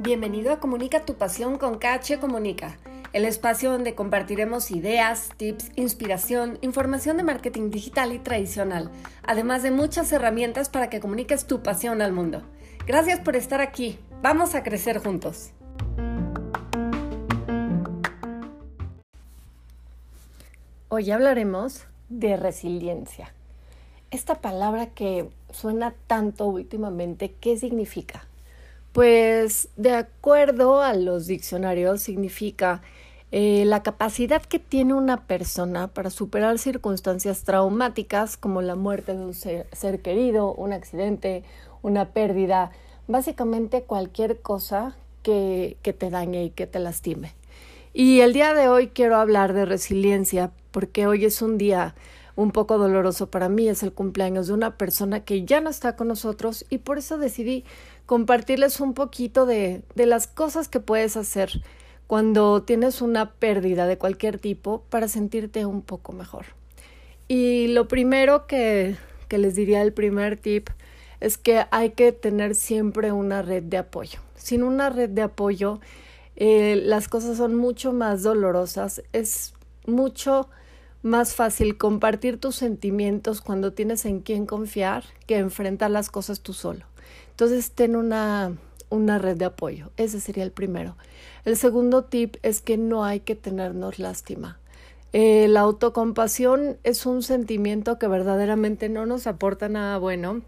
Bienvenido a Comunica tu pasión con KH Comunica, el espacio donde compartiremos ideas, tips, inspiración, información de marketing digital y tradicional, además de muchas herramientas para que comuniques tu pasión al mundo. Gracias por estar aquí. Vamos a crecer juntos. Hoy hablaremos de resiliencia. Esta palabra que suena tanto últimamente, ¿qué significa? Pues de acuerdo a los diccionarios significa eh, la capacidad que tiene una persona para superar circunstancias traumáticas como la muerte de un ser, querido, un accidente, una pérdida, básicamente cualquier cosa que, que te dañe y que te lastime. Y el día de hoy quiero hablar de resiliencia porque hoy es un día un poco doloroso para mí, es el cumpleaños de una persona que ya no está con nosotros y por eso decidí compartirles un poquito de, de las cosas que puedes hacer cuando tienes una pérdida de cualquier tipo para sentirte un poco mejor. Y lo primero que, que les diría, el primer tip, es que hay que tener siempre una red de apoyo. Sin una red de apoyo, eh, las cosas son mucho más dolorosas, es mucho más fácil compartir tus sentimientos cuando tienes en quién confiar que enfrentar las cosas tú solo. Entonces, ten una, una red de apoyo. Ese sería el primero. El segundo tip es que no hay que tenernos lástima. Eh, la autocompasión es un sentimiento que verdaderamente no nos aporta nada bueno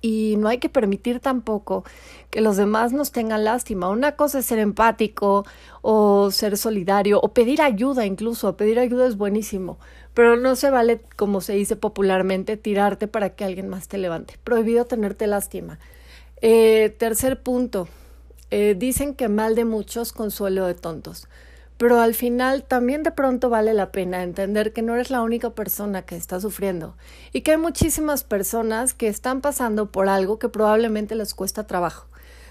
y no hay que permitir tampoco que los demás nos tengan lástima. Una cosa es ser empático o ser solidario o pedir ayuda incluso. Pedir ayuda es buenísimo, pero no se vale, como se dice popularmente, tirarte para que alguien más te levante. Prohibido tenerte lástima. Eh, tercer punto, eh, dicen que mal de muchos consuelo de tontos, pero al final también de pronto vale la pena entender que no eres la única persona que está sufriendo y que hay muchísimas personas que están pasando por algo que probablemente les cuesta trabajo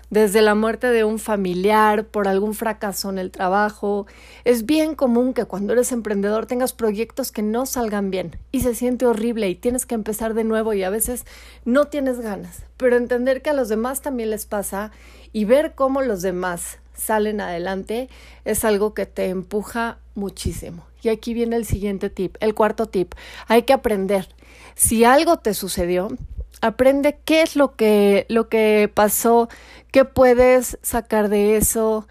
desde la muerte de un familiar, por algún fracaso en el trabajo. Es bien común que cuando eres emprendedor tengas proyectos que no salgan bien y se siente horrible y tienes que empezar de nuevo y a veces no tienes ganas. Pero entender que a los demás también les pasa y ver cómo los demás salen adelante es algo que te empuja muchísimo. Y aquí viene el siguiente tip, el cuarto tip. Hay que aprender. Si algo te sucedió, aprende qué es lo que, lo que pasó, qué puedes sacar de eso,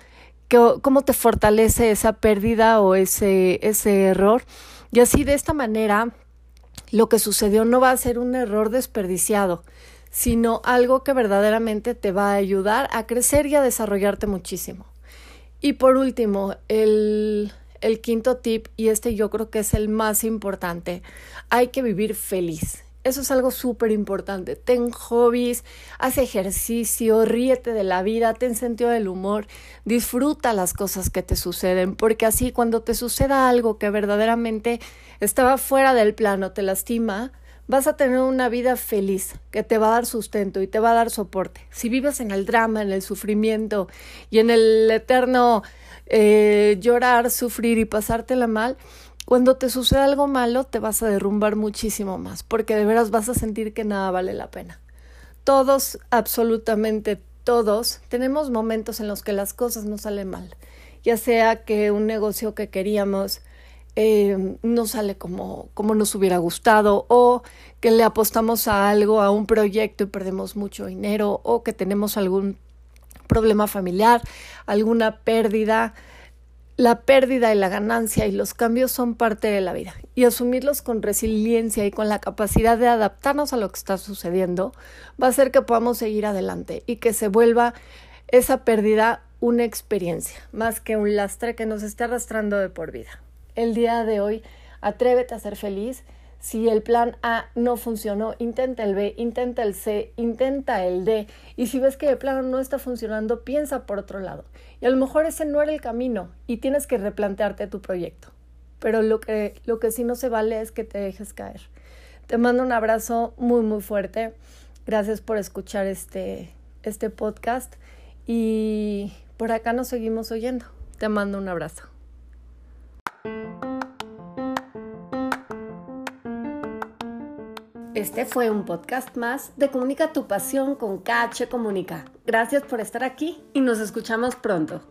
cómo te fortalece esa pérdida o ese, ese error. Y así de esta manera, lo que sucedió no va a ser un error desperdiciado, sino algo que verdaderamente te va a ayudar a crecer y a desarrollarte muchísimo. Y por último, el, el quinto tip, y este yo creo que es el más importante, hay que vivir feliz. Eso es algo súper importante. Ten hobbies, haz ejercicio, ríete de la vida, ten sentido del humor, disfruta las cosas que te suceden, porque así cuando te suceda algo que verdaderamente estaba fuera del plano, te lastima, vas a tener una vida feliz que te va a dar sustento y te va a dar soporte. Si vives en el drama, en el sufrimiento y en el eterno eh, llorar, sufrir y pasártela mal, cuando te sucede algo malo, te vas a derrumbar muchísimo más, porque de veras vas a sentir que nada vale la pena. Todos, absolutamente todos, tenemos momentos en los que las cosas no salen mal, ya sea que un negocio que queríamos eh, no sale como, como nos hubiera gustado, o que le apostamos a algo, a un proyecto y perdemos mucho dinero, o que tenemos algún problema familiar, alguna pérdida, la pérdida y la ganancia y los cambios son parte de la vida y asumirlos con resiliencia y con la capacidad de adaptarnos a lo que está sucediendo va a hacer que podamos seguir adelante y que se vuelva esa pérdida una experiencia más que un lastre que nos esté arrastrando de por vida. El día de hoy, atrévete a ser feliz si el plan A no funcionó, intenta el B, intenta el C, intenta el D. Y si ves que el plan no está funcionando, piensa por otro lado. Y a lo mejor ese no era el camino y tienes que replantearte tu proyecto. Pero lo que, lo que sí no se vale es que te dejes caer. Te mando un abrazo muy, muy fuerte. Gracias por escuchar este, este podcast. Y por acá nos seguimos oyendo. Te mando un abrazo. Este fue un podcast más de Comunica tu pasión con KH Comunica. Gracias por estar aquí y nos escuchamos pronto.